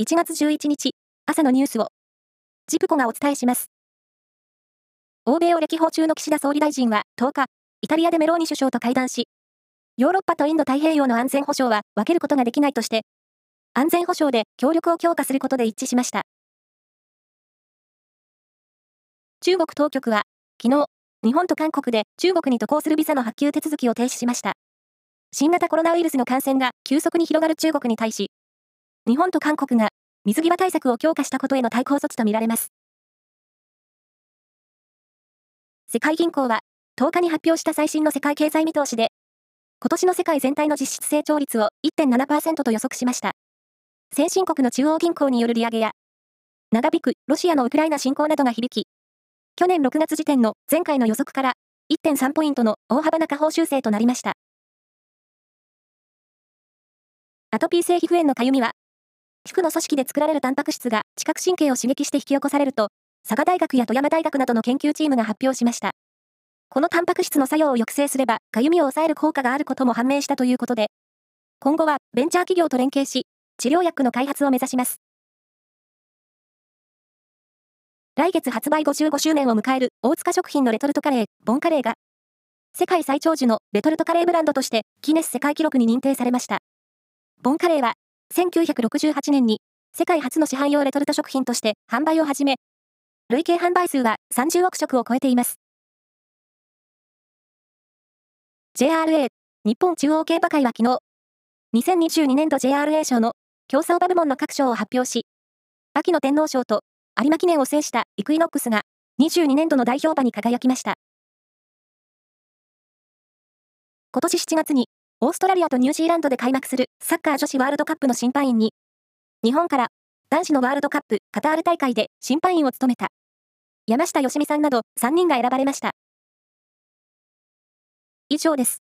1月11日、朝のニュースを、ジプコがお伝えします。欧米を歴訪中の岸田総理大臣は10日、イタリアでメローニ首相と会談し、ヨーロッパとインド太平洋の安全保障は分けることができないとして、安全保障で協力を強化することで一致しました。中国当局は、昨日、日本と韓国で中国に渡航するビザの発給手続きを停止しました。新型コロナウイルスの感染が急速に広がる中国に対し、日本と韓国が水際対策を強化したことへの対抗措置とみられます。世界銀行は10日に発表した最新の世界経済見通しで、今年の世界全体の実質成長率を1.7%と予測しました。先進国の中央銀行による利上げや、長引くロシアのウクライナ侵攻などが響き、去年6月時点の前回の予測から1.3ポイントの大幅な下方修正となりました。アトピー性皮膚炎のかゆみは、皮膚の組織で作られるタンパク質が知覚神経を刺激して引き起こされると、佐賀大学や富山大学などの研究チームが発表しました。このタンパク質の作用を抑制すれば、かゆみを抑える効果があることも判明したということで、今後はベンチャー企業と連携し、治療薬の開発を目指します。来月発売55周年を迎える大塚食品のレトルトカレー、ボンカレーが、世界最長寿のレトルトカレーブランドとしてギネス世界記録に認定されました。ボンカレーは、1968年に世界初の市販用レトルト食品として販売を始め、累計販売数は30億食を超えています。JRA 日本中央競馬会は昨日、2022年度 JRA 賞の競走馬部門の各賞を発表し、秋の天皇賞と有馬記念を制したイクイノックスが22年度の代表馬に輝きました。今年7月にオーストラリアとニュージーランドで開幕するサッカー女子ワールドカップの審判員に、日本から男子のワールドカップカタール大会で審判員を務めた山下良美さんなど3人が選ばれました。以上です。